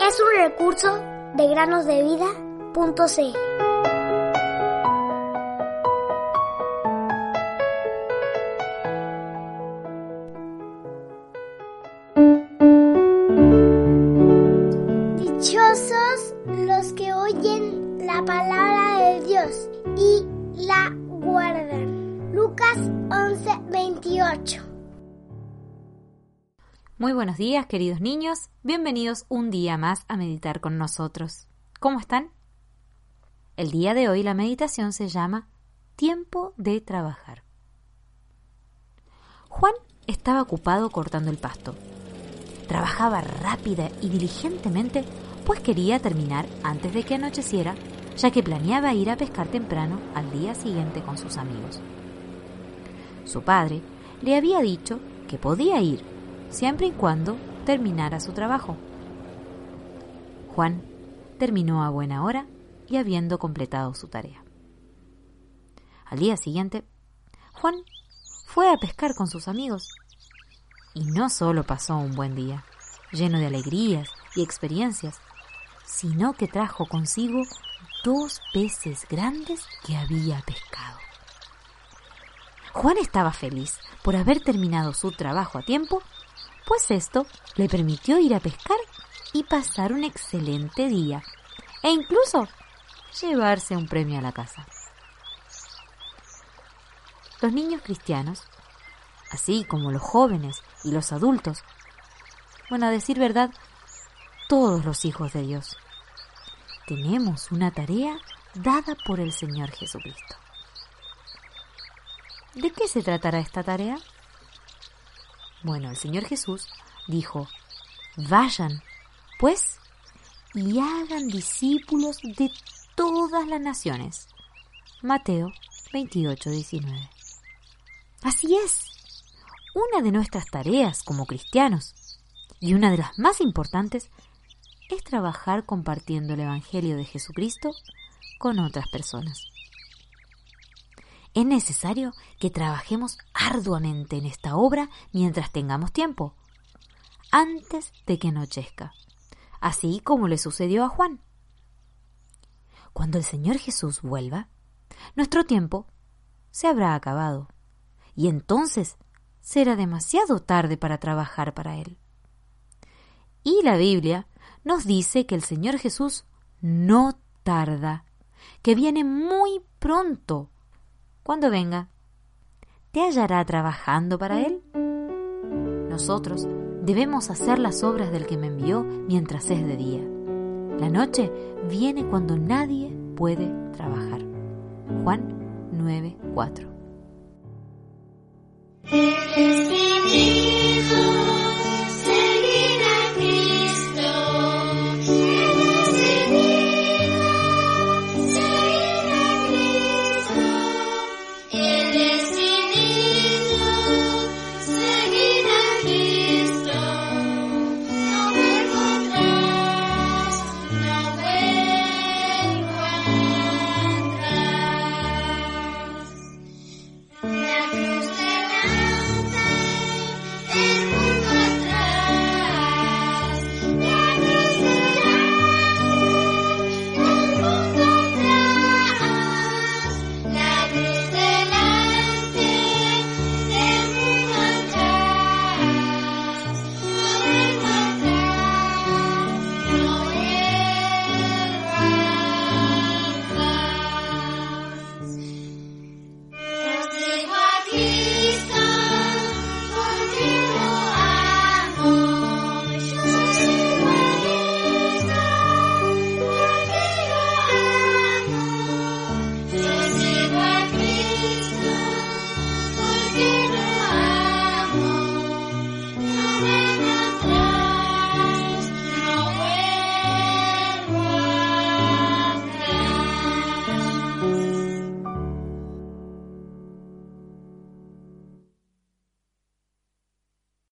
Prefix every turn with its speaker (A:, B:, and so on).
A: Es un recurso de granosdevida.cl. Los que oyen la palabra de Dios y la guardan. Lucas 11:28
B: Muy buenos días, queridos niños. Bienvenidos un día más a meditar con nosotros. ¿Cómo están? El día de hoy la meditación se llama Tiempo de trabajar. Juan estaba ocupado cortando el pasto. Trabajaba rápida y diligentemente, pues quería terminar antes de que anocheciera, ya que planeaba ir a pescar temprano al día siguiente con sus amigos. Su padre le había dicho que podía ir siempre y cuando terminara su trabajo. Juan terminó a buena hora y habiendo completado su tarea. Al día siguiente, Juan fue a pescar con sus amigos y no solo pasó un buen día, lleno de alegrías y experiencias, sino que trajo consigo dos peces grandes que había pescado. Juan estaba feliz por haber terminado su trabajo a tiempo, pues esto le permitió ir a pescar y pasar un excelente día, e incluso llevarse un premio a la casa. Los niños cristianos, así como los jóvenes y los adultos, bueno, a decir verdad, todos los hijos de Dios, tenemos una tarea dada por el Señor Jesucristo. ¿De qué se tratará esta tarea? Bueno, el Señor Jesús dijo, vayan, pues, y hagan discípulos de todas las naciones. Mateo 28, 19. Así es. Una de nuestras tareas como cristianos, y una de las más importantes, es trabajar compartiendo el Evangelio de Jesucristo con otras personas. Es necesario que trabajemos arduamente en esta obra mientras tengamos tiempo, antes de que anochezca, así como le sucedió a Juan. Cuando el Señor Jesús vuelva, nuestro tiempo se habrá acabado, y entonces será demasiado tarde para trabajar para Él. Y la Biblia nos dice que el Señor Jesús no tarda, que viene muy pronto cuando venga. ¿Te hallará trabajando para Él? Nosotros debemos hacer las obras del que me envió mientras es de día. La noche viene cuando nadie puede trabajar. Juan 9:4.